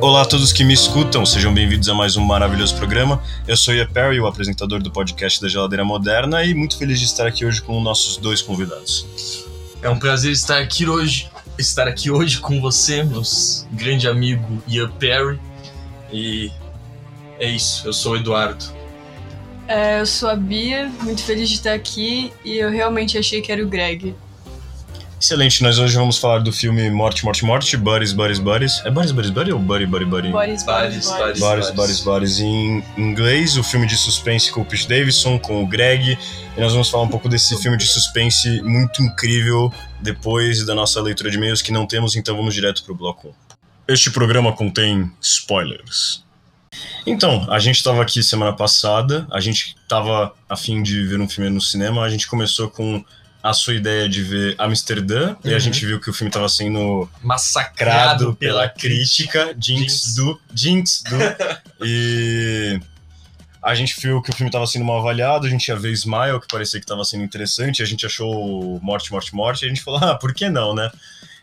Olá a todos que me escutam, sejam bem-vindos a mais um maravilhoso programa. Eu sou Ia Perry, o apresentador do podcast da Geladeira Moderna, e muito feliz de estar aqui hoje com nossos dois convidados. É um prazer estar aqui hoje, estar aqui hoje com você, meu grande amigo Ian Perry. E é isso, eu sou o Eduardo. É, eu sou a Bia, muito feliz de estar aqui e eu realmente achei que era o Greg. Excelente, nós hoje vamos falar do filme Morte, Morte, Morte, Buddies, Buddies, Buddies. É Buddies, Buddies, Buddies ou Buddy, Buddy, Buddy? Buddies, Buddies, Buddies. Buddies, Buddies, Buddies em inglês, o filme de suspense com o Pete Davidson, com o Greg. E nós vamos falar um pouco desse filme de suspense muito incrível depois da nossa leitura de e-mails que não temos, então vamos direto pro bloco 1. Este programa contém spoilers. Então, a gente estava aqui semana passada, a gente estava a fim de ver um filme no cinema, a gente começou com a sua ideia de ver Amsterdã, uhum. e a gente viu que o filme estava sendo massacrado pela, pela crítica, Jinx, Jinx do, Jinx do, e a gente viu que o filme estava sendo mal avaliado, a gente ia ver Smile, que parecia que estava sendo interessante, a gente achou Morte, Morte, Morte, e a gente falou, ah, por que não, né?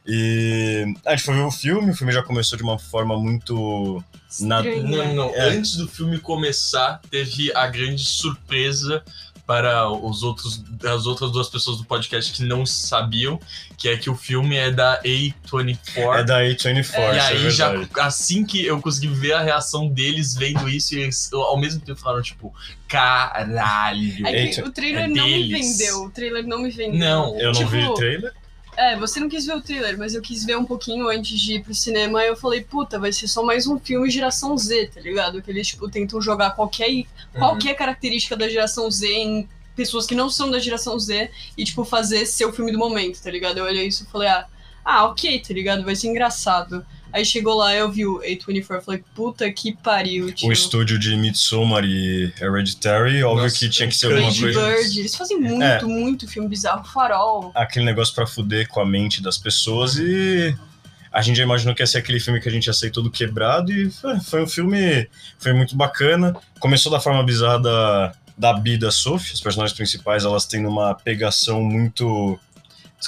E a gente foi ver o filme, o filme já começou de uma forma muito. Nada... Não, não. É. Antes do filme começar, teve a grande surpresa para os outros, as outras duas pessoas do podcast que não sabiam, que é que o filme é da A24. É da A24, é, E aí, é já, assim que eu consegui ver a reação deles vendo isso, eles ao mesmo tempo falaram, tipo, caralho. É que o trailer é não deles. me vendeu. O trailer não me vendeu. Não, eu não tipo, vi o trailer. É, você não quis ver o trailer, mas eu quis ver um pouquinho antes de ir pro cinema. E eu falei, puta, vai ser só mais um filme geração Z, tá ligado? Que eles, tipo, tentam jogar qualquer, uhum. qualquer característica da geração Z em pessoas que não são da geração Z e, tipo, fazer ser o filme do momento, tá ligado? Eu olhei isso e falei, ah, ah, ok, tá ligado? Vai ser engraçado. Aí chegou lá, eu vi o A24, falei, puta que pariu, tio. O estúdio de Midsommar e Hereditary, óbvio Nossa, que tinha que ser alguma coisa... Bird, eles fazem muito, é, muito filme bizarro, farol. Aquele negócio pra fuder com a mente das pessoas e... A gente já imaginou que ia ser aquele filme que a gente ia sair todo quebrado e foi, foi um filme... Foi muito bacana. Começou da forma bizarra da, da Bi da Sophie, as personagens principais, elas têm uma pegação muito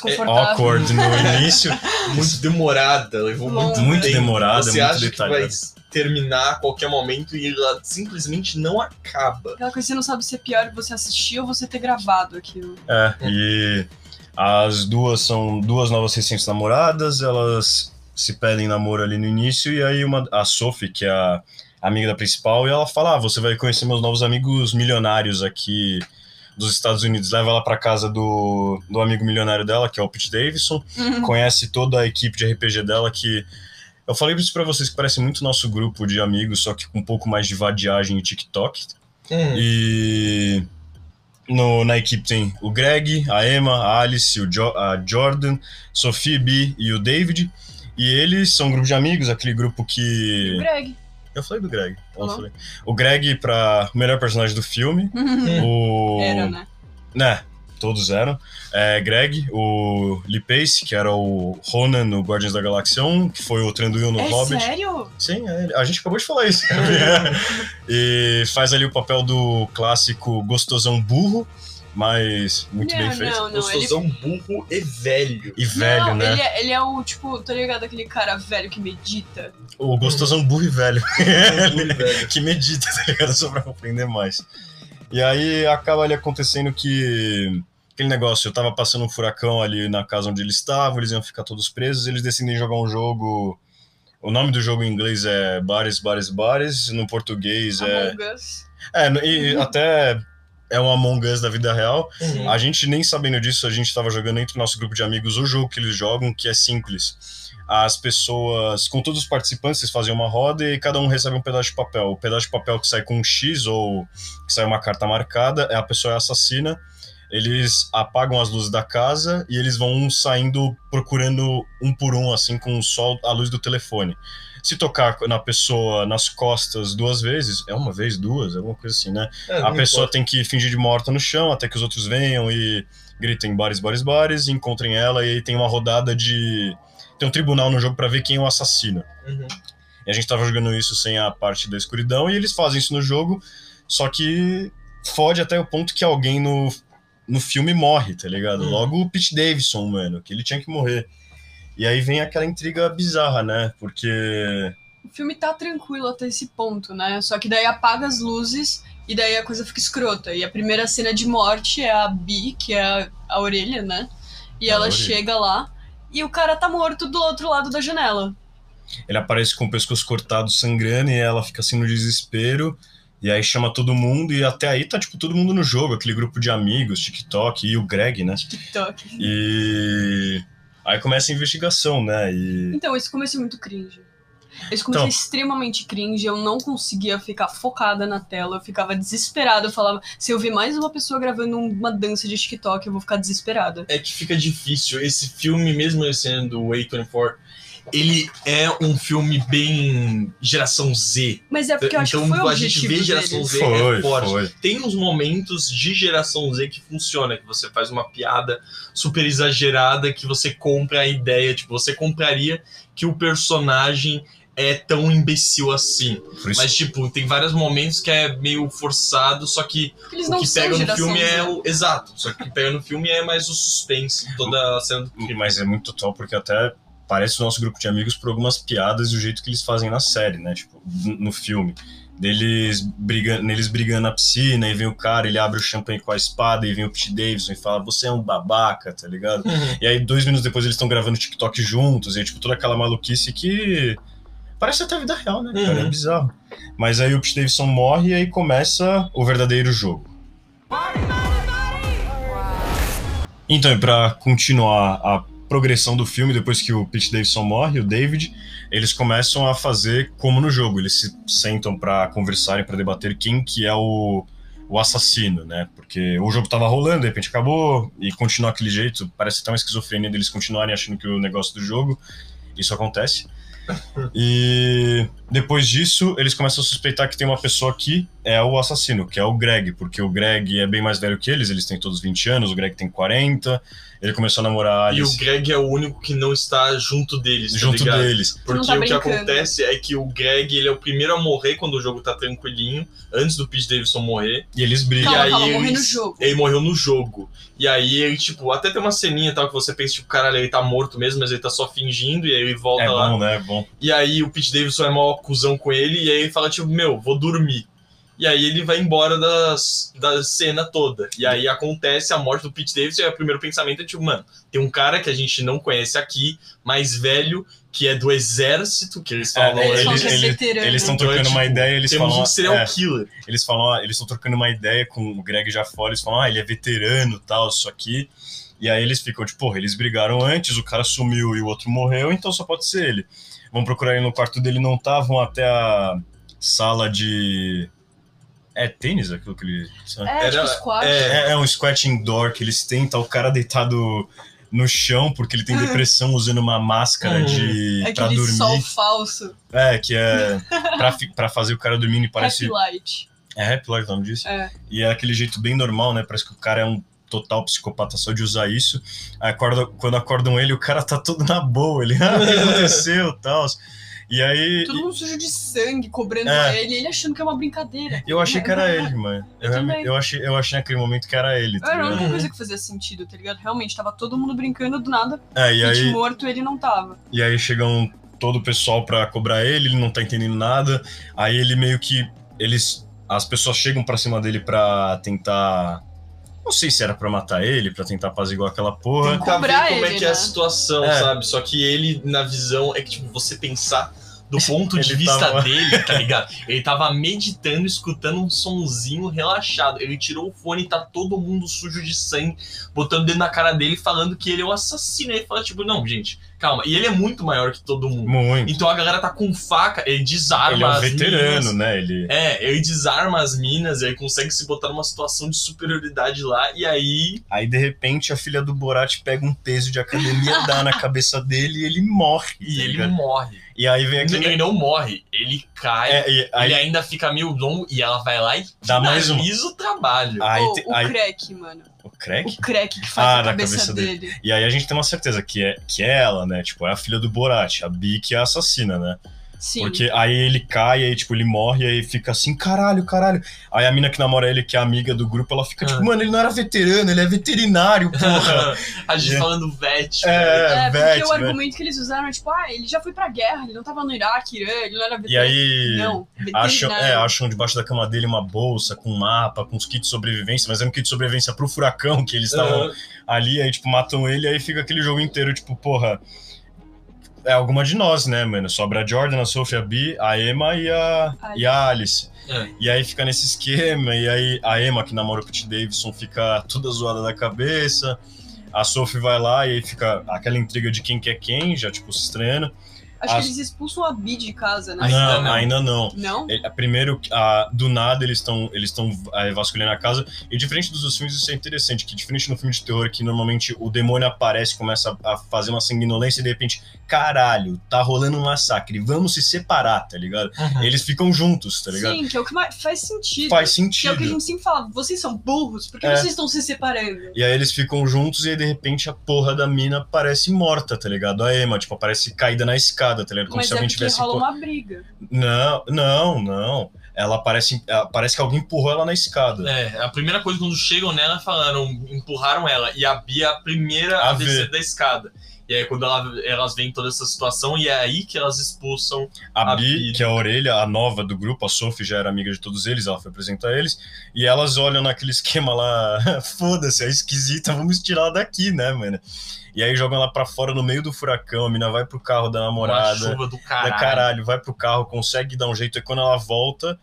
desconfortável. awkward no início. muito demorada, levou muito, muito tempo. demorada, Você muito acha detalhada. Que vai terminar a qualquer momento e ela simplesmente não acaba. Aquela coisa que você não sabe se é pior você assistir ou você ter gravado aquilo. É, e as duas são duas novas recentes namoradas, elas se pedem namoro ali no início, e aí uma, a Sophie, que é a amiga da principal, e ela fala: ah, você vai conhecer meus novos amigos milionários aqui dos Estados Unidos, leva ela para casa do, do amigo milionário dela, que é o Pete Davidson, uhum. conhece toda a equipe de RPG dela, que eu falei isso para vocês que parece muito nosso grupo de amigos, só que com um pouco mais de vadiagem e TikTok. Uhum. E no, na equipe tem o Greg, a Emma, a Alice, o jo a Jordan, Sophie B e o David. E eles são um grupo de amigos, aquele grupo que. O Greg. Eu falei do Greg. Falei. O Greg pra o melhor personagem do filme. o... Era, né? Né, todos eram. É, Greg, o Lee Pace, que era o Ronan no Guardians da Galáxia 1, que foi o Tranduil no é Hobbit. sério? Sim, é, a gente acabou de falar isso. e faz ali o papel do clássico gostosão burro, mas muito não, bem feito. Não, não, Gostosão ele... burro e velho. E velho, não, né? Ele é, ele é o, tipo, tá ligado? Aquele cara velho que medita. O gostosão burro e velho. que medita, tá ligado? Só pra aprender mais. E aí acaba ali acontecendo que aquele negócio, eu tava passando um furacão ali na casa onde eles estavam, eles iam ficar todos presos, eles decidem jogar um jogo. O nome do jogo em inglês é Bares, Bares, Bares, no português é. Among Us. É, e até é um Among Us da vida real. Uhum. A gente nem sabendo disso, a gente estava jogando entre o nosso grupo de amigos o jogo que eles jogam, que é simples. As pessoas, com todos os participantes, eles fazem uma roda e cada um recebe um pedaço de papel. O pedaço de papel que sai com um X ou que sai uma carta marcada é a pessoa é assassina. Eles apagam as luzes da casa e eles vão saindo procurando um por um, assim, com o sol, a luz do telefone se tocar na pessoa nas costas duas vezes, é uma vez, duas, alguma coisa assim, né? É, a pessoa importa. tem que fingir de morta no chão até que os outros venham e gritem bares, bares, bares, encontrem ela e aí tem uma rodada de. Tem um tribunal no jogo para ver quem é o assassino. Uhum. E a gente tava jogando isso sem a parte da escuridão e eles fazem isso no jogo, só que fode até o ponto que alguém no, no filme morre, tá ligado? Uhum. Logo o Pete Davidson, mano, que ele tinha que morrer. E aí vem aquela intriga bizarra, né? Porque. o filme tá tranquilo até esse ponto, né? Só que daí apaga as luzes e daí a coisa fica escrota. E a primeira cena de morte é a Bi, que é a, a orelha, né? E A ela orelha. chega lá e o cara tá morto do outro lado da janela. Ele aparece com o pescoço cortado, sangrando, e ela fica assim no desespero. E aí chama todo mundo, e até aí tá, tipo, todo mundo no jogo, aquele grupo de amigos, TikTok e o Greg, né? TikTok. E aí começa a investigação, né? E Então, esse começo é muito cringe. Esse começo Então. é extremamente cringe, eu não conseguia ficar focada na tela, eu ficava desesperada. Eu falava, se eu ver mais uma pessoa gravando uma dança de TikTok, eu vou ficar desesperada. É que fica difícil. Esse filme, mesmo sendo o A24, ele é um filme bem geração Z. Mas é porque eu acho que então foi o a gente vê geração deles. Z foi, é forte. foi. Tem uns momentos de geração Z que funciona, que você faz uma piada super exagerada, que você compra a ideia, tipo, você compraria que o personagem é tão imbecil assim. Mas, tipo, tem vários momentos que é meio forçado, só que eles o não que são pega no filme Z. é o. Exato. Só que o que pega no filme é mais o suspense, toda a cena do crime. mas é muito total, porque até parece o nosso grupo de amigos por algumas piadas e o jeito que eles fazem na série, né? Tipo, no filme. Deles brigando, neles brigando na piscina, e vem o cara, ele abre o champanhe com a espada, e vem o Pete Davidson e fala, você é um babaca, tá ligado? E aí, dois minutos depois, eles estão gravando TikTok juntos, e aí, tipo, toda aquela maluquice que. Parece até a vida real, né, cara? É Uhum. bizarro. Mas aí o Pete Davidson morre e aí começa o verdadeiro jogo. Então, e pra continuar a progressão do filme, depois que o Pete Davidson morre, o David, eles começam a fazer como no jogo. Eles se sentam pra conversarem, pra debater quem que é o, o assassino, né? Porque o jogo tava rolando, de repente acabou, e continua aquele jeito. Parece uma esquizofrenia deles continuarem achando que o negócio do jogo. Isso acontece. E depois disso, eles começam a suspeitar que tem uma pessoa que é o assassino, que é o Greg, porque o Greg é bem mais velho que eles, eles têm todos 20 anos, o Greg tem 40, ele começou a namorar a E o Alice Greg é o único que não está junto deles, tá junto ligado? deles. Porque tá o que acontece é que o Greg ele é o primeiro a morrer quando o jogo tá tranquilinho, antes do Pete Davidson morrer. E eles brigam. Calma, e aí calma, no jogo. Ele morreu no jogo. E aí ele, tipo, até tem uma ceninha tal que você pensa, tipo, caralho, ele tá morto mesmo, mas ele tá só fingindo, e aí ele volta É lá. bom, né? É bom. E aí o Pete Davidson é mó cuzão com ele, e aí ele fala, tipo, meu, vou dormir. E aí ele vai embora das, da cena toda. E aí acontece a morte do Pete Davidson, e o primeiro pensamento é, tipo, mano, tem um cara que a gente não conhece aqui, mais velho, que é do exército, que eles falam. É, Eles falam é eles- estão Então é, trocando uma tipo, ideia, eles Temos falam. um serial é, killer. eles falam, ah, eles estão trocando uma ideia com o Greg já fora, eles falam, ah, ele é veterano tal, isso aqui. E aí eles ficam, tipo, porra, eles brigaram antes, o cara sumiu e o outro morreu, então só pode ser ele. Vão procurar ele no quarto dele, não tá, vão até a sala de. É tênis aquilo que ele. É, Era- tipo é, É, é um squat indoor que eles têm, tá o cara deitado no chão porque ele tem depressão usando uma máscara de. É pra aquele dormir. sol falso. É, que é pra, fi- pra fazer o cara dormir e parece. Happy Light. É Happy Life o nome disso? É. E é aquele jeito bem normal, né? Parece que o cara é um total psicopata só de usar isso. Aí acorda, quando acordam ele, o cara tá todo na boa. Ele, ah, o que aconteceu tal. E aí. Todo mundo sujo de sangue, cobrando É. ele, ele achando que é uma brincadeira. Eu achei que era ele, mano. Eu, Eu eu, achei, eu achei naquele momento que era ele. Tá Era a única Uhum. coisa que fazia sentido, tá ligado? Realmente, tava todo mundo brincando do nada. É, e aí, morto, ele não tava. e aí chegam todo o pessoal pra cobrar ele, ele não tá entendendo nada. Aí ele meio que. Eles. As pessoas chegam pra cima dele pra tentar. Não sei se era pra matar ele, pra tentar apaziguar aquela porra. Tentar ver Cobrar como é ele, que é a né? situação, É. sabe? Só que ele, na visão, é que, tipo, você pensar do ponto de vista tava- dele, tá ligado? Ele tava meditando, escutando um sonzinho relaxado. Ele tirou o fone e tá todo mundo sujo de sangue, botando dentro na cara dele, falando que ele é o assassino. Ele fala, tipo, não, gente, calma. E ele é muito maior que todo mundo. Muito. Então a galera tá com faca, ele desarma Ele é um as veterano, minas. né? Ele. É, ele desarma as minas, ele consegue se botar numa situação de superioridade lá, e aí Aí, de repente, a filha do Borat pega um peso de academia, dá na cabeça dele e ele morre. e tá ele ligado? morre. E aí vem aquele. Ele não morre, ele cai, É, e aí, ele ainda fica meio longo e ela vai lá e Dá mais finaliza o trabalho. Aí, Ô, te- o aí- crack, mano. Crack? O crack que faz Ah, a cabeça, cabeça dele. E aí a gente tem uma certeza que é, que é ela, né? Tipo, é a filha do Borat, a Bi que é a assassina, né? Sim. Porque aí ele cai, aí, tipo, ele morre, aí fica assim, caralho, caralho. Aí a mina que namora ele, que é amiga do grupo, ela fica tipo, Ah. mano, ele não era veteriano, ele é veterinário, porra. a gente É. falando vet. É, velho. É, porque vet, o vet. argumento que eles usaram é tipo, ah, ele já foi pra guerra, ele não tava no Iraque, Irã, ele não era E veterinário. aí Não, acham, veterinário. é, acham debaixo da cama dele uma bolsa com um mapa, com os kits de sobrevivência, mas é um kit de sobrevivência pro furacão que eles estavam ali, aí, tipo, matam ele, aí fica aquele jogo inteiro, tipo, porra. É alguma de nós, né, mano? Sobra a Jordan, a Sophie, a Bee, a Emma e a, e a Alice. É. E aí fica nesse esquema, e aí a Emma, que namora o Pete Davidson, fica toda zoada da cabeça. A Sophie vai lá e aí fica aquela intriga de quem que é quem, já, tipo, se estranhando. Acho as- que eles expulsam a Bi de casa, né? Ainda não, não. ainda não. Não? Primeiro, a- do nada, eles estão eles estão é, vasculhando a casa. E diferente dos outros filmes, isso é interessante. Que diferente no filme de terror, que normalmente o demônio aparece, começa a fazer uma sanguinolência e de repente, caralho, tá rolando um massacre, vamos se separar, tá ligado? Uhum. Eles ficam juntos, tá ligado? Sim, que é o que mais faz sentido. Faz Que é o sentido. que a gente sempre fala, vocês são burros, por que É. vocês estão se separando? E aí eles ficam juntos e aí, de repente a porra da mina parece morta, tá ligado? A Emma, tipo, aparece caída na escada, tá ligado? Como Mas se é alguém porque tivesse. rola uma briga. Não, não, não. Ela parece, parece que alguém empurrou ela na escada. É, a primeira coisa quando chegam nela falaram, empurraram ela. E a Bia é a primeira A a, descer da escada. E aí quando ela- elas veem toda essa situação, e é aí que elas expulsam. A, A Bi, Bi. que é a orelha, a nova do grupo, a Sophie já era amiga de todos eles, ela foi apresentar eles, e elas olham naquele esquema lá, foda-se, é esquisita, vamos tirar ela daqui, né, mano? E aí jogam ela pra fora no meio do furacão, a mina vai pro carro da Uma namorada, chuva do da caralho. caralho, vai pro carro, consegue dar um jeito, e quando ela volta,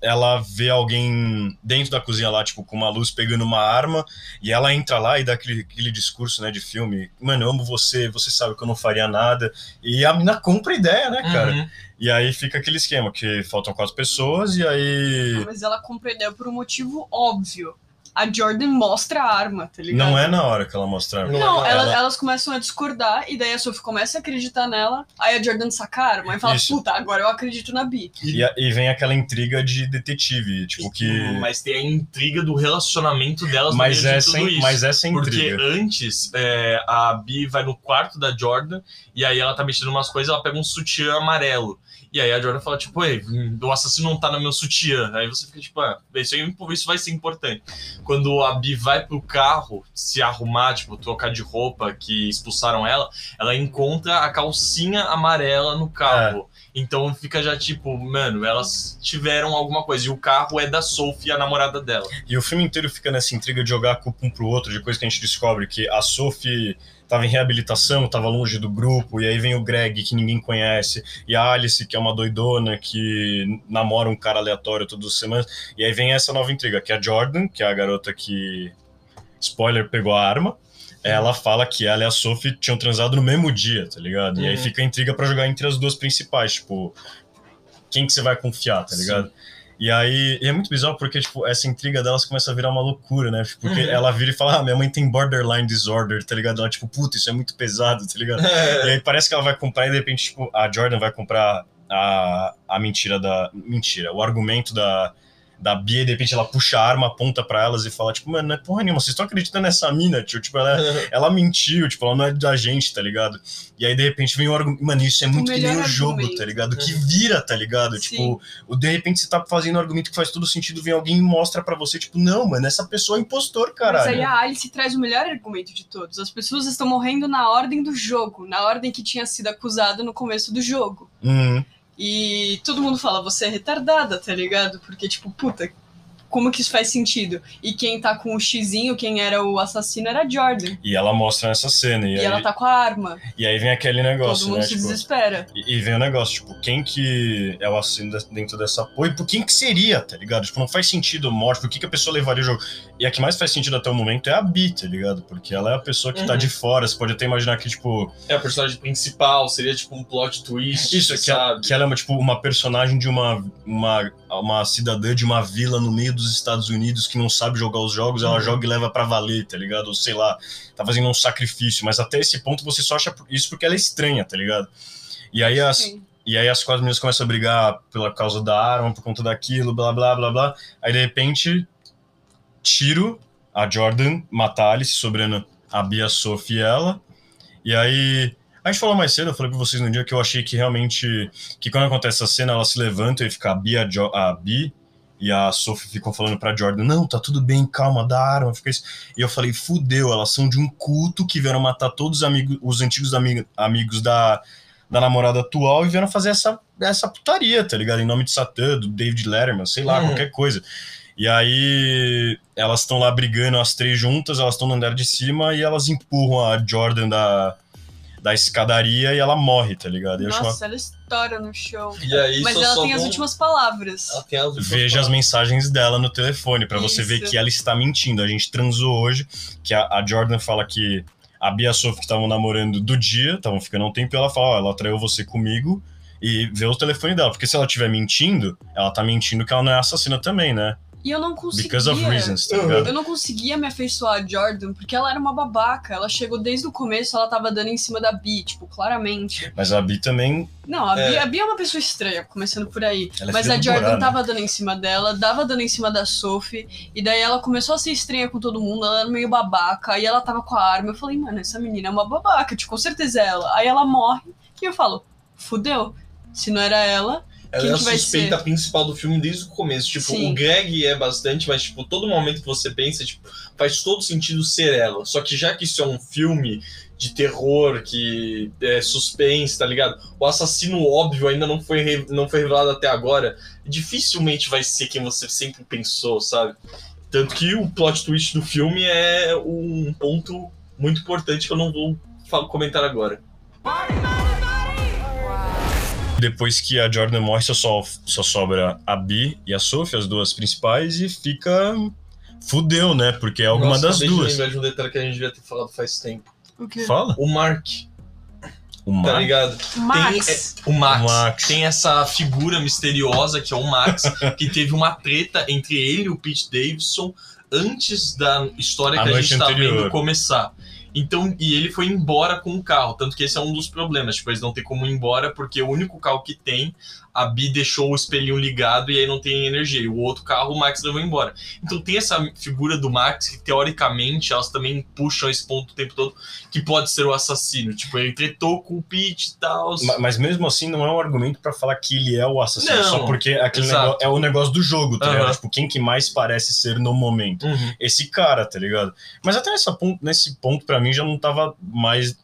ela vê alguém dentro da cozinha lá, tipo, com uma luz pegando uma arma, e ela entra lá e dá aquele, aquele discurso, né, de filme, mano, eu amo você, você sabe que eu não faria nada, e a mina compra a ideia, né, cara? Uhum. E aí fica aquele esquema, que faltam quatro pessoas, e aí... Mas ela compra a ideia por um motivo óbvio. A Jordan mostra a arma, tá ligado? Não é na hora que ela mostra a arma. Não, Ela- elas, elas começam a discordar, e daí a Sophie começa a acreditar nela, aí a Jordan saca a arma e fala, Isso. puta, agora eu acredito na Bi. E, e vem aquela intriga de detetive, tipo que... Mas tem a intriga do relacionamento delas no Mas meio de essa, tudo isso. mas essa Porque intriga... antes, é, a Bi vai no quarto da Jordan e aí ela tá mexendo umas coisas, ela pega um sutiã amarelo. E aí a Jordan fala, tipo, ei, o assassino não tá no meu sutiã. Aí você fica, tipo, ah, isso, aí, isso vai ser importante. Quando a Bi vai pro carro se arrumar, tipo, trocar de roupa que expulsaram ela, ela encontra a calcinha amarela no carro. Então fica já tipo, mano, elas tiveram alguma coisa. E o carro é da Sophie, a namorada dela. E o filme inteiro fica nessa intriga de jogar a culpa um pro outro, de coisa que a gente descobre que a Sophie tava em reabilitação, tava longe do grupo, e aí vem o Greg, que ninguém conhece, e a Alice, que é uma doidona, que namora um cara aleatório todas as semanas, e aí vem essa nova intriga, que é a Jordan, que é a garota que, spoiler, pegou a arma, ela fala que ela e a Sophie tinham transado no mesmo dia, tá ligado? E aí Uhum. fica a intriga pra jogar entre as duas principais, tipo, quem que você vai confiar, tá Sim. E aí, e é muito bizarro porque, tipo, essa intriga delas começa a virar uma loucura, né? Porque Uhum. ela vira e fala, ah, minha mãe tem borderline disorder, tá ligado? Ela, tipo, puta, isso é muito pesado, tá ligado? E aí parece que ela vai comprar e de repente, tipo, a Jordan vai comprar a, a mentira da. Mentira, o argumento da, da Bia, e de repente ela puxa a arma, aponta pra elas e fala, tipo, mano, não é porra nenhuma, vocês estão acreditando nessa mina, tio? Tipo, ela, ela mentiu, tipo, ela não é da gente, tá ligado? E aí, de repente, vem o argumento. Mano, isso é muito que nem o jogo, argumento. tá ligado? Que vira, tá ligado? Sim. Tipo, o, de repente você tá fazendo um argumento que faz todo sentido, vem alguém e mostra pra você, tipo, não, mano, essa pessoa é impostor, Mas aí caralho. a Alice traz o melhor argumento de todos. As pessoas estão morrendo na ordem do jogo, na ordem que tinha sido acusada no começo do jogo. Hum, E todo mundo fala, você é retardada, tá ligado? Porque, tipo, puta, como que isso faz sentido? E quem tá com o xizinho, quem era o assassino, era a Jordan. e ela mostra nessa cena, e, E, aí, ela tá com a arma. e aí vem aquele negócio, todo mundo né? se Tipo, desespera. E, e vem o negócio, tipo, quem que é o assassino de- dentro dessa porra? E por quem que seria, tá ligado? Tipo, não faz sentido morte, por que, que a pessoa levaria o jogo? E a que mais faz sentido até o momento é a Bi, tá ligado? Porque ela é a pessoa que tá Uhum. de fora, você pode até imaginar que, tipo, É a personagem principal, seria tipo um plot twist, isso, que, ela, que ela é uma, tipo, uma personagem de uma, uma, uma cidadã de uma vila no meio dos Estados Unidos que não sabe jogar os jogos, ela Uhum. joga e leva pra valer, tá ligado? Ou sei lá, tá fazendo um sacrifício, mas até esse ponto você só acha isso porque ela é estranha, tá ligado? E aí as, Sim. E aí as quatro meninas começam a brigar pela causa da arma, por conta daquilo, blá blá blá blá. Aí de repente, tiro, a Jordan mata a Alice, sobrando a Bia, a Sophie e ela. E aí. A gente falou mais cedo, eu falei pra vocês no dia que eu achei que realmente. Que quando acontece essa cena, ela se levanta e fica a Bia, a, jo, a Bi e a Sophie ficam falando pra Jordan: Não, tá tudo bem, calma, dá arma. Fica isso. E eu falei: Fudeu, elas são de um culto que vieram matar todos os, amigos, os antigos amig, amigos da, da namorada atual e vieram fazer essa, essa putaria, tá ligado? Em nome de Satã, do David Letterman, sei lá, uhum. qualquer coisa. E aí elas estão lá brigando as três juntas, elas estão no andar de cima e elas empurram a Jordan da, da escadaria e ela morre, tá ligado? Nossa, uma... ela estoura no show. Aí, Mas ela tem as últimas palavras. As últimas Veja palavras. as mensagens dela no telefone, para você ver que ela está mentindo. A gente transou hoje, que a, a Jordan fala que a Bia e a Sophie que estavam namorando do dia, estavam ficando um tempo, e ela fala, ó, oh, ela traiu você comigo, e vê o telefone dela. Porque se ela estiver mentindo, ela tá mentindo que ela não é assassina também, né? E eu não conseguia. Because of reasons, tá Eu não conseguia me afeiçoar a Jordan, porque ela era uma babaca. Ela chegou desde o começo, ela tava dando em cima da Bi, tipo, claramente. Mas a Bi também. Não, a, é... Bi, a Bi é uma pessoa estranha, começando por aí. Ela é Mas a Jordan né? tava dando em cima dela, dava dando em cima da Sophie, e daí ela começou a ser estranha com todo mundo, ela era meio babaca, aí ela tava com a arma. Eu falei, mano, essa menina é uma babaca, tipo, com certeza é ela. Aí ela morre, e eu falo, fudeu. Se não era ela, ela é a suspeita principal do filme desde o começo. Tipo, Sim. o Greg é bastante, mas, tipo, todo momento que você pensa, tipo, faz todo sentido ser ela. Só que já que isso é um filme de terror, que é suspense, tá ligado? O assassino óbvio ainda não foi, não foi revelado até agora. Dificilmente vai ser quem você sempre pensou, sabe? Tanto que o plot twist do filme é um ponto muito importante que eu não vou comentar agora. Depois que a Jordan morre, só, só sobra a Bi e a Sophie, as duas principais, e fica. Fudeu, né? Porque é alguma Nossa, das duas. Eu de um detalhe que a gente devia ter falado faz tempo. O quê? Fala? O Mark. O Max. Tá ligado? Max. Tem, é, o, Max. o Max. Tem essa figura misteriosa que é o Max, que teve uma treta entre ele e o Pete Davidson antes da história a que a gente tá vendo começar. Então, e ele foi embora com o carro, tanto que esse é um dos problemas, tipo, eles não tem como ir embora porque o único carro que tem, a Bi deixou o espelhinho ligado e aí não tem energia. E o outro carro o Max levou embora. Então tem essa figura do Max que teoricamente elas também puxam esse ponto o tempo todo que pode ser o assassino. Tipo, ele tretou com o Pete e tal. Mas, mesmo assim não é um argumento para falar que ele é o assassino, não, só porque aquele negócio, é o negócio do jogo, tá uhum. ligado? Tipo, quem que mais parece ser no momento? Uhum. Esse cara, tá ligado? Mas até nessa ponto, nesse ponto para mim já não tava mais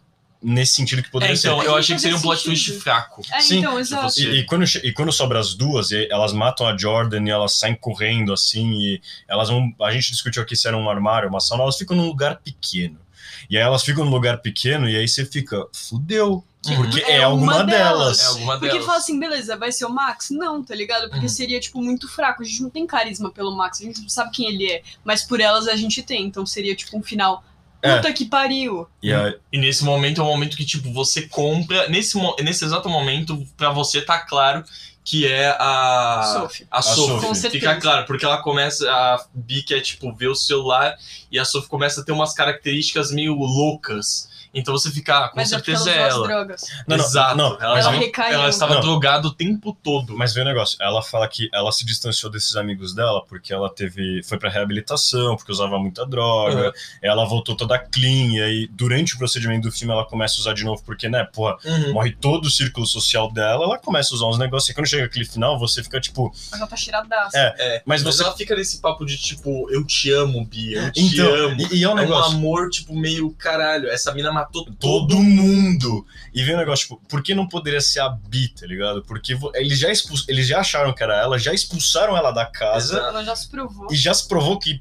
nesse sentido que poderia é, então, ser. Eu achei que seria um plot twist fraco. É, Sim, então, exato. E, e, quando, e quando sobra as duas, elas matam a Jordan e elas saem correndo assim, e elas vão. A gente discutiu aqui se era um armário, uma sala, elas ficam num lugar pequeno. E aí elas ficam num lugar pequeno e aí você fica, fudeu. Uhum. Porque é, é alguma delas. É alguma Porque fala assim, beleza, vai ser o Max? Não, tá ligado? Porque uhum. seria, tipo, muito fraco. A gente não tem carisma pelo Max, a gente não sabe quem ele é. Mas por elas a gente tem. Então seria, tipo, um final é. Puta é. que pariu. E, a... e, nesse momento é um momento que, tipo, você compra. Nesse, nesse exato momento, para você tá claro que é a. Sophie. A, a Sophie. Sophie. Fica claro, porque ela começa. A Bi é, tipo, ver o celular e a Sophie começa a ter umas características meio loucas. Então você fica, ah, com mas é certeza é ela. Drogas. Não, não, Exato. Não, ela, ela, ela estava drogada o tempo todo. Mas vê o negócio, ela fala que ela se distanciou desses amigos dela porque ela teve. foi pra reabilitação, porque usava muita droga. Uhum. Ela voltou toda clean, e aí durante o procedimento do filme ela começa a usar de novo, porque, né, porra, uhum. morre todo o círculo social dela, ela começa a usar uns negócios. E quando chega aquele final, você fica tipo. Mas ela tá cheiradaça. É, é mas, mas você... ela fica nesse papo de tipo, eu te amo, Bia, eu te então, amo. E, e é um negócio. É um amor, tipo, meio caralho. Essa mina matou todo mundo. E vem um negócio, tipo, por que não poderia ser a Bi, tá ligado? Porque eles já, expus, eles já acharam que era ela, já expulsaram ela da casa. Ela já se provou. E já se provou que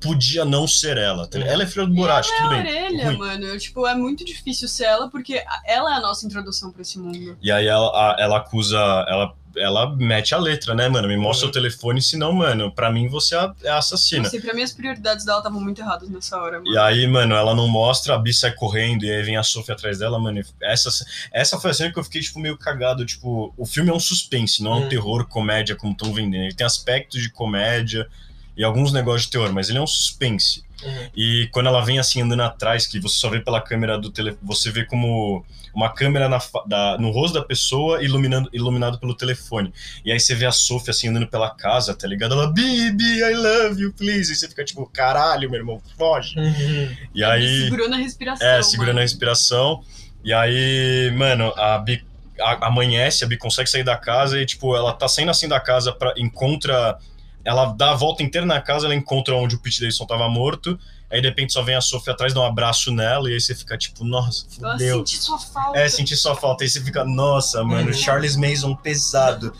podia não ser ela. Tá ela é filha do Borat, tudo é bem. orelha, Ruim. mano. Tipo, é muito difícil ser ela, porque ela é a nossa introdução pra esse mundo. E aí ela, ela acusa. Ela ela mete a letra, né, mano? Me mostra uhum. o telefone, senão, mano, pra mim você é assassina. Sim, pra mim as prioridades dela estavam muito erradas nessa hora, mano. E aí, mano, ela não mostra, a Bi sai correndo, e aí vem a Sophie atrás dela, mano. Essa, essa foi a cena que eu fiquei, tipo, meio cagado. Tipo, o filme é um suspense, não é um uhum. terror, comédia, como estão vendendo. Ele tem aspectos de comédia e alguns negócios de terror, mas ele é um suspense. Uhum. E quando ela vem assim andando atrás, que você só vê pela câmera do telefone, você vê como uma câmera na, da, no rosto da pessoa iluminando, iluminado pelo telefone. E aí você vê a Sophie assim andando pela casa, tá ligado? Ela, Bibi, I love you, please. E você fica tipo, caralho, meu irmão, foge. Uhum. E aí. Segurando a respiração. É, segurando a respiração. E aí, mano, a Bi a, amanhece, a Bi consegue sair da casa e, tipo, ela tá saindo assim da casa, pra, encontra. Ela dá a volta inteira na casa, ela encontra onde o Pete Davidson tava morto. Aí de repente só vem a Sophie atrás, dá um abraço nela, e aí você fica tipo, nossa, fudeu. Eu senti sua falta. É, senti sua falta. Aí você fica, nossa, mano, uhum. Charles Mason pesado.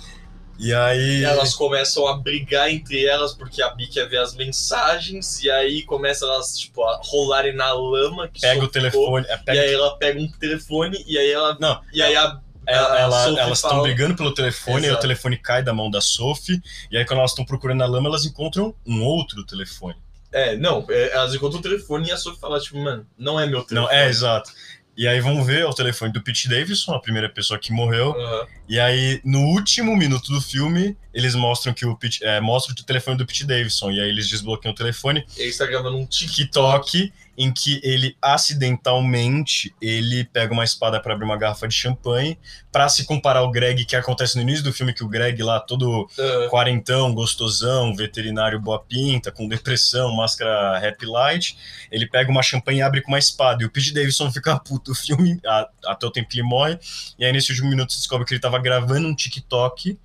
E aí. E elas começam a brigar entre elas porque a Bi quer ver as mensagens, e aí começa elas, tipo, a rolarem na lama. pega o telefone. É, pega... E aí ela pega um telefone, e aí ela. Não. E aí a ela, ela, elas estão brigando pelo telefone, Exato. e o telefone cai da mão da Sophie, e aí quando elas estão procurando na lama, elas encontram um outro telefone. É, não, é, elas encontram o telefone e a Sophie fala, tipo, mano, não é meu telefone. Não, é, exato. E aí vão ver o telefone do Pete Davidson, a primeira pessoa que morreu. Uhum. E aí, no último minuto do filme, eles mostram que o Pete, é, mostra o telefone do Pete Davidson. E aí eles desbloqueiam o telefone. Ele está gravando um TikTok em que ele acidentalmente ele pega uma espada para abrir uma garrafa de champanhe para se comparar ao Greg que acontece no início do filme que o Greg lá todo uh. quarentão, gostosão, veterinário boa pinta, com depressão, máscara happy light, ele pega uma champanhe e abre com uma espada e o Pete Davidson fica puto o filme a, até o tempo que ele morre e aí nesse último minuto se descobre que ele estava gravando um TikTok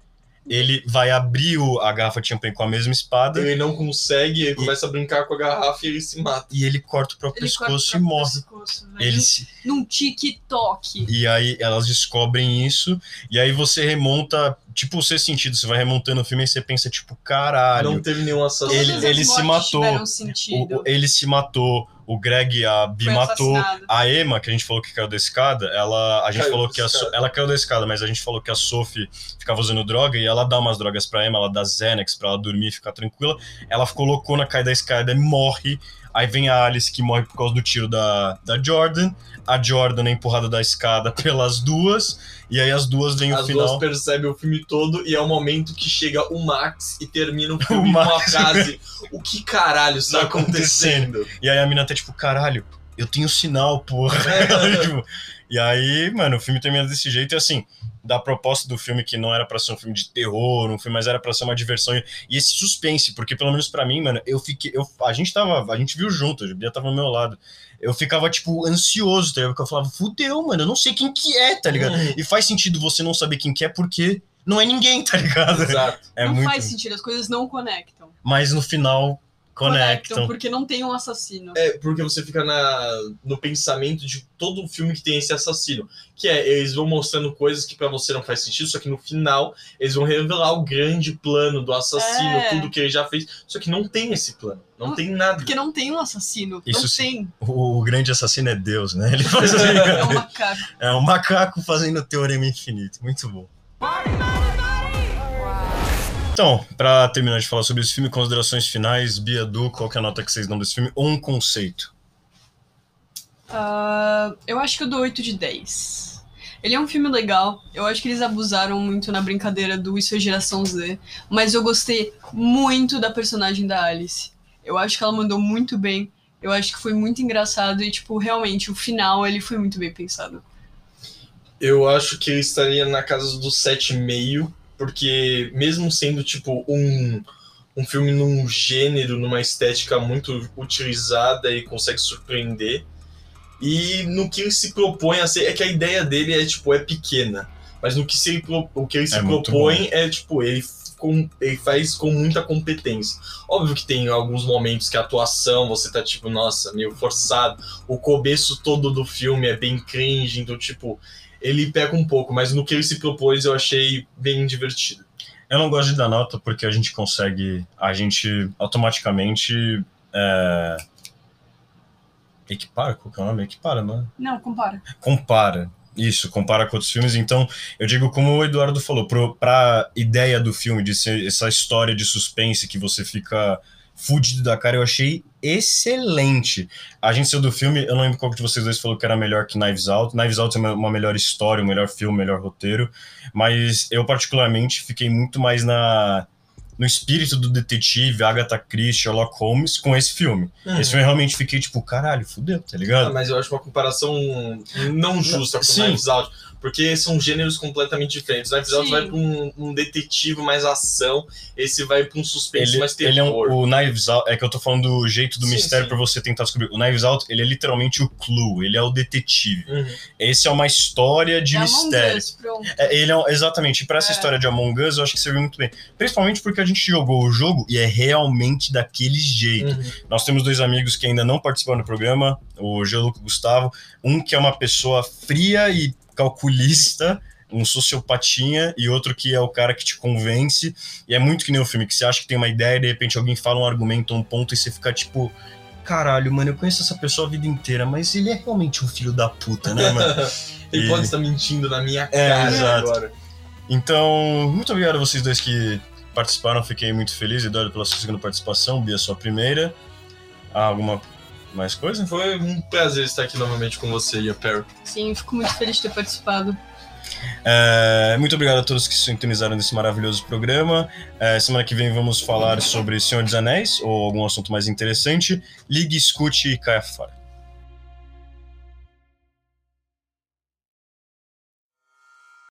ele vai abrir o, a garrafa de champanhe com a mesma espada. Ele não consegue, ele e, começa a brincar com a garrafa e ele se mata. E ele corta o próprio ele pescoço e morre. Pescoço, ele se... Num TikTok. E aí elas descobrem isso, e aí você remonta, tipo o sexto sentido, você vai remontando o filme e você pensa, tipo, caralho. Não teve nenhum assassino. Ele, ele se matou. O, ele se matou o Greg a Bi Foi matou. Assassinado. A Emma, que a gente falou que caiu da escada, ela. A gente caiu falou que a, so, ela caiu da escada, mas a gente falou que a Sophie ficava usando droga e ela dá umas drogas pra Emma, ela dá Xanax pra ela dormir e ficar tranquila. Ela ficou loucona, cai da escada e morre. Aí vem a Alice que morre por causa do tiro da, da Jordan. A Jordan é empurrada da escada pelas duas. E aí as duas vêm o final. As duas percebem o filme todo e é o momento que chega o Max e termina o filme o com a frase: O que caralho está tá acontecendo? acontecendo? E aí a mina tá tipo, caralho, eu tenho sinal, porra. É. E aí, mano, o filme termina desse jeito e assim, da proposta do filme que não era para ser um filme de terror, um filme, mas era para ser uma diversão e esse suspense, porque pelo menos para mim, mano, eu fiquei, eu, a gente tava, a gente viu junto, a Julia tava ao meu lado. Eu ficava tipo ansioso, tá ligado? Porque eu falava, fudeu, mano, eu não sei quem que é, tá ligado? Uhum. E faz sentido você não saber quem que é porque não é ninguém, tá ligado? Exato. É não muito... faz sentido, as coisas não conectam. Mas no final conectam. Porque não tem um assassino. É, porque você fica na, no pensamento de todo filme que tem esse assassino. Que é, eles vão mostrando coisas que para você não faz sentido, só que no final eles vão revelar o grande plano do assassino, é. tudo que ele já fez. Só que não tem esse plano. Não, não tem nada. Porque não tem um assassino. Isso não tem. O, o, grande assassino é Deus, né? Ele faz assim, É um macaco. É um macaco fazendo teorema infinito. Muito bom. Então, para terminar de falar sobre esse filme, considerações finais, Bia Du, qual que é a nota que vocês dão desse filme? Ou um conceito? Uh, eu acho que eu dou 8 de 10. Ele é um filme legal. Eu acho que eles abusaram muito na brincadeira do Isso é Geração Z. Mas eu gostei muito da personagem da Alice. Eu acho que ela mandou muito bem. Eu acho que foi muito engraçado e, tipo, realmente, o final ele foi muito bem pensado. Eu acho que ele estaria na casa dos 7,5 porque mesmo sendo tipo um, um filme num gênero, numa estética muito utilizada e consegue surpreender, e no que ele se propõe a ser, é que a ideia dele é tipo, é pequena, mas no que se, o que ele se é propõe é tipo, ele com, ele faz com muita competência. Óbvio que tem alguns momentos que a atuação você tá tipo, nossa, meio forçado. O começo todo do filme é bem cringe, então, tipo, ele pega um pouco, mas no que ele se propôs eu achei bem divertido. Eu não gosto de dar nota porque a gente consegue, a gente automaticamente é... equipara, qual que é o nome? Equipara, não é? Não, compara. Compara. Isso, compara com outros filmes. Então, eu digo como o Eduardo falou, pro, pra ideia do filme, de ser essa história de suspense que você fica fudido da cara, eu achei excelente. A gente saiu do filme, eu não lembro qual de vocês dois falou que era melhor que Knives Out. Knives Out é uma melhor história, um melhor filme, um melhor roteiro, mas eu particularmente fiquei muito mais na no espírito do detetive, Agatha Christie, Sherlock Holmes, com esse filme. Uhum. Esse filme eu realmente fiquei tipo, caralho, fudeu, tá ligado? Ah, mas eu acho uma comparação não justa com Knives Out porque são gêneros completamente diferentes. O Knives Out vai pra um, um, detetive mais ação, esse vai pra um suspense ele, mais terror. Ele é um, o Knives Out, é que eu tô falando do jeito do sim, mistério para você tentar descobrir. O Knives Out, ele é literalmente o clue, ele é o detetive. Uhum. Esse é uma história de é mistério. Us, é, ele é, exatamente, e pra essa é. história de Among Us, eu acho que serviu muito bem. Principalmente porque a gente jogou o jogo e é realmente daquele jeito. Uhum. Nós temos dois amigos que ainda não participaram do programa, o Geluco e o Gustavo. Um que é uma pessoa fria e calculista, um sociopatinha, e outro que é o cara que te convence. E é muito que nem o filme, que você acha que tem uma ideia e de repente alguém fala um argumento, um ponto, e você fica tipo. Caralho, mano, eu conheço essa pessoa a vida inteira, mas ele é realmente um filho da puta, né, mano? ele e... pode estar mentindo na minha é, cara é, agora. Então, muito obrigado a vocês dois que participaram, fiquei muito feliz. Eduardo pela sua segunda participação, Bia, sua primeira. Ah, alguma mais coisa? Foi um prazer estar aqui novamente com você e a Perry. Sim, fico muito feliz de ter participado. É, muito obrigado a todos que se sintonizaram nesse maravilhoso programa. É, semana que vem vamos falar sobre Senhor dos Anéis ou algum assunto mais interessante. Ligue, escute e caia fora.